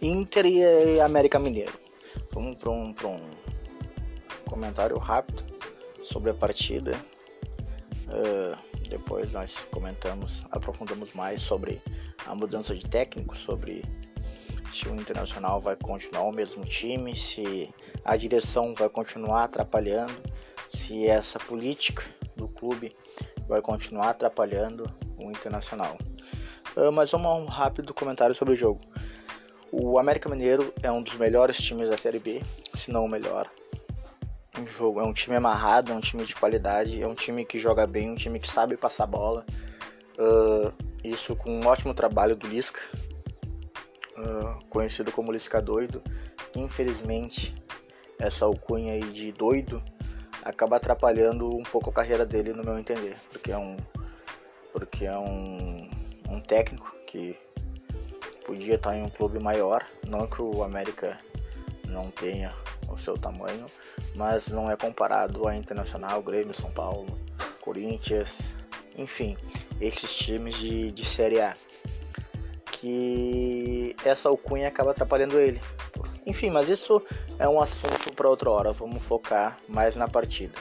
Inter e América Mineiro. Vamos para um, um comentário rápido sobre a partida. Uh, depois nós comentamos, aprofundamos mais sobre a mudança de técnico, sobre se o Internacional vai continuar o mesmo time, se a direção vai continuar atrapalhando, se essa política do clube vai continuar atrapalhando o Internacional. Uh, mas vamos a um rápido comentário sobre o jogo. O América Mineiro é um dos melhores times da Série B, se não o melhor. Um jogo, é um time amarrado, é um time de qualidade, é um time que joga bem, um time que sabe passar bola. Uh, isso com um ótimo trabalho do Lisca, uh, conhecido como Lisca Doido. Infelizmente, essa alcunha aí de doido acaba atrapalhando um pouco a carreira dele, no meu entender, porque é um, porque é um, um técnico que podia estar em um clube maior, não que o América não tenha o seu tamanho, mas não é comparado a Internacional, Grêmio, São Paulo, Corinthians, enfim, esses times de, de Série A. Que essa alcunha acaba atrapalhando ele. Enfim, mas isso é um assunto para outra hora. Vamos focar mais na partida.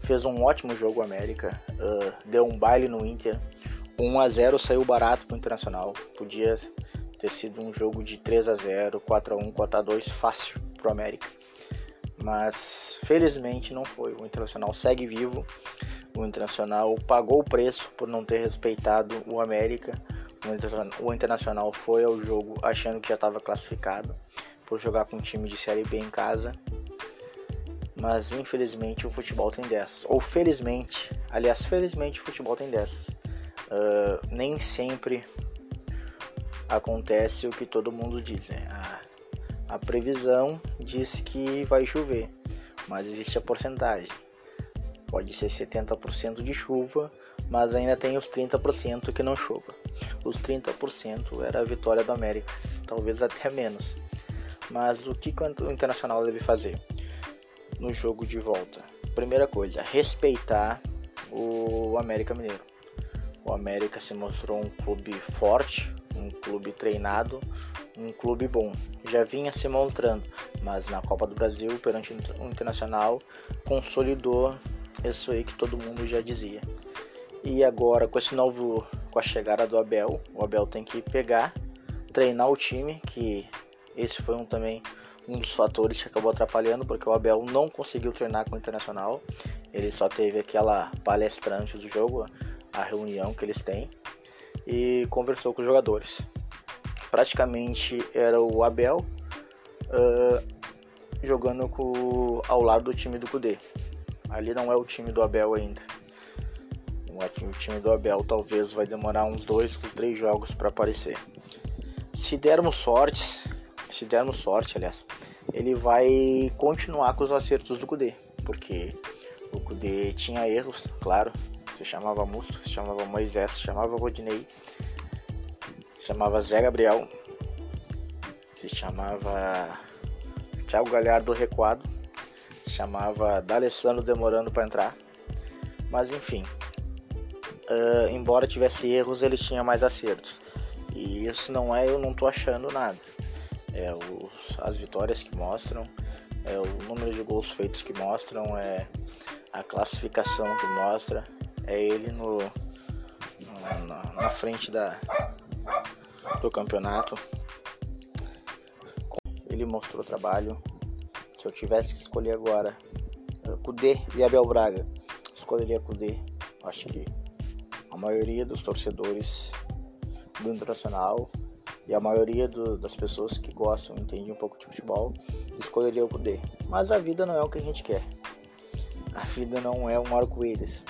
Fez um ótimo jogo América, uh, deu um baile no Inter. 1 a 0 saiu barato para o Internacional. Podia ter sido um jogo de 3 a 0 4 a 1 4 a 2 fácil para o América. Mas felizmente não foi. O Internacional segue vivo. O Internacional pagou o preço por não ter respeitado o América. O Internacional foi ao jogo achando que já estava classificado por jogar com um time de Série B em casa. Mas infelizmente o futebol tem dessas. Ou felizmente, aliás, felizmente o futebol tem dessas. Uh, nem sempre acontece o que todo mundo diz. Né? A, a previsão diz que vai chover, mas existe a porcentagem. Pode ser 70% de chuva, mas ainda tem os 30% que não chova. Os 30% era a vitória do América, talvez até menos. Mas o que o Internacional deve fazer no jogo de volta? Primeira coisa, respeitar o América Mineiro. O América se mostrou um clube forte, um clube treinado, um clube bom. Já vinha se mostrando, mas na Copa do Brasil, perante o Internacional, consolidou isso aí que todo mundo já dizia. E agora com esse novo, com a chegada do Abel, o Abel tem que pegar, treinar o time, que esse foi um também um dos fatores que acabou atrapalhando, porque o Abel não conseguiu treinar com o Internacional. Ele só teve aquela palestra antes do jogo, a reunião que eles têm, e conversou com os jogadores. Praticamente era o Abel uh, jogando com, ao lado do time do Kudê. Ali não é o time do Abel ainda. O time do Abel talvez vai demorar uns dois ou três jogos para aparecer. Se dermos sortes, se dermos sorte, aliás, ele vai continuar com os acertos do Kudê, porque o Kudê tinha erros, claro. Se chamava Musto, se chamava Moisés, se chamava Rodinei, se chamava Zé Gabriel, se chamava Thiago Galhardo Recuado, se chamava D'Alessandro demorando para entrar. Mas enfim, uh, embora tivesse erros, ele tinha mais acertos. E isso não é, eu não tô achando nada é os, as vitórias que mostram, é o número de gols feitos que mostram, é a classificação que mostra, é ele no, na, na frente da, do campeonato. Ele mostrou trabalho. Se eu tivesse que escolher agora Cudê e Abel Braga, escolheria Cudê. Acho que a maioria dos torcedores do Internacional e a maioria do, das pessoas que gostam, entendem um pouco de futebol, escolheria o Kudê. Mas a vida não é o que a gente quer. A vida não é um arco-íris.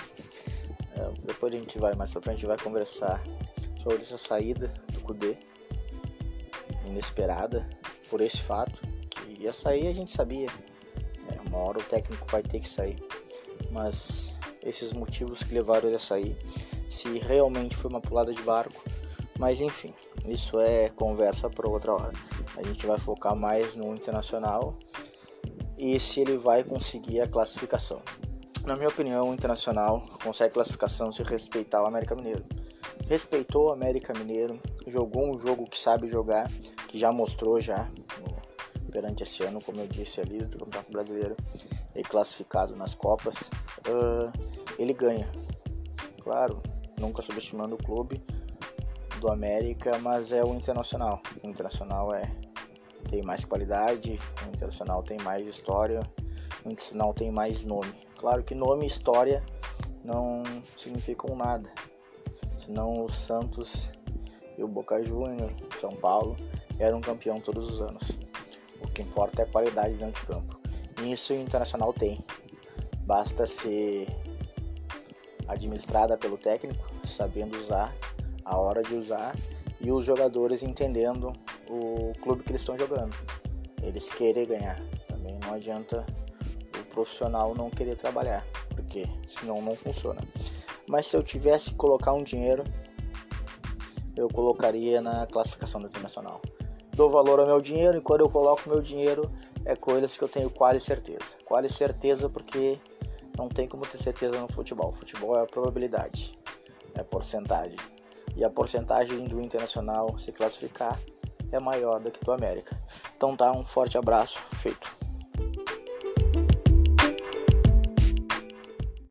É, depois a gente vai, mais pra frente, a gente vai conversar sobre essa saída do Kudê, inesperada, por esse fato, que ia sair a gente sabia. É, uma hora o técnico vai ter que sair. Mas esses motivos que levaram ele a sair, se realmente foi uma pulada de barco, mas enfim, isso é conversa para outra hora. A gente vai focar mais no internacional e se ele vai conseguir a classificação. Na minha opinião, o internacional consegue classificação se respeitar o América Mineiro. respeitou o América Mineiro, jogou um jogo que sabe jogar, que já mostrou já perante esse ano, como eu disse ali, do Campeonato Brasileiro e classificado nas Copas, uh, ele ganha. Claro, nunca subestimando o clube do América, mas é o Internacional. O Internacional é tem mais qualidade, o Internacional tem mais história, o Internacional tem mais nome. Claro que nome e história não significam nada. Senão o Santos e o Boca Juniors, São Paulo, eram campeão todos os anos. O que importa é a qualidade dentro de campo. E isso o Internacional tem. Basta ser administrada pelo técnico, sabendo usar a hora de usar e os jogadores entendendo o clube que eles estão jogando. Eles querem ganhar. Também não adianta profissional não querer trabalhar, porque senão não funciona. Mas se eu tivesse que colocar um dinheiro, eu colocaria na classificação internacional. Dou valor ao meu dinheiro e quando eu coloco meu dinheiro é coisas que eu tenho quase certeza. Quase certeza porque não tem como ter certeza no futebol. Futebol é a probabilidade, é a porcentagem. E a porcentagem do internacional se classificar é maior do que do América. Então tá, um forte abraço, feito.